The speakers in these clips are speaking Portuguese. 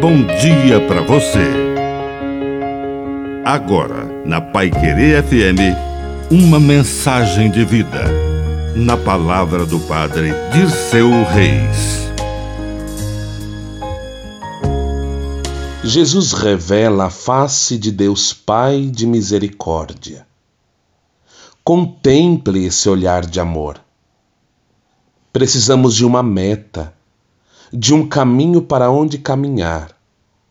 bom dia para você. Agora, na Pai Querer FM, uma mensagem de vida. Na palavra do Padre Dirceu Reis. Jesus revela a face de Deus Pai de misericórdia. Contemple esse olhar de amor. Precisamos de uma meta de um caminho para onde caminhar,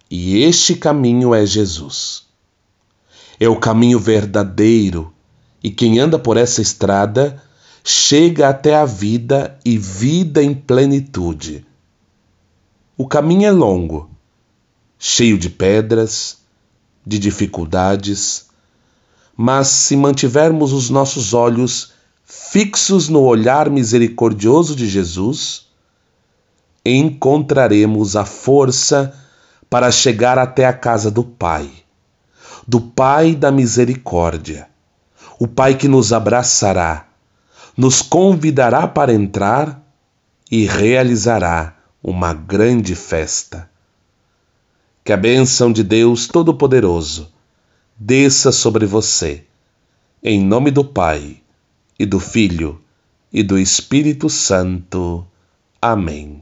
e este caminho é Jesus. É o caminho verdadeiro, e quem anda por essa estrada chega até a vida e vida em plenitude. O caminho é longo, cheio de pedras, de dificuldades, mas se mantivermos os nossos olhos fixos no olhar misericordioso de Jesus, encontraremos a força para chegar até a casa do Pai, do Pai da misericórdia, o Pai que nos abraçará, nos convidará para entrar e realizará uma grande festa. Que a bênção de Deus Todo-Poderoso desça sobre você, em nome do Pai, e do Filho, e do Espírito Santo. Amém.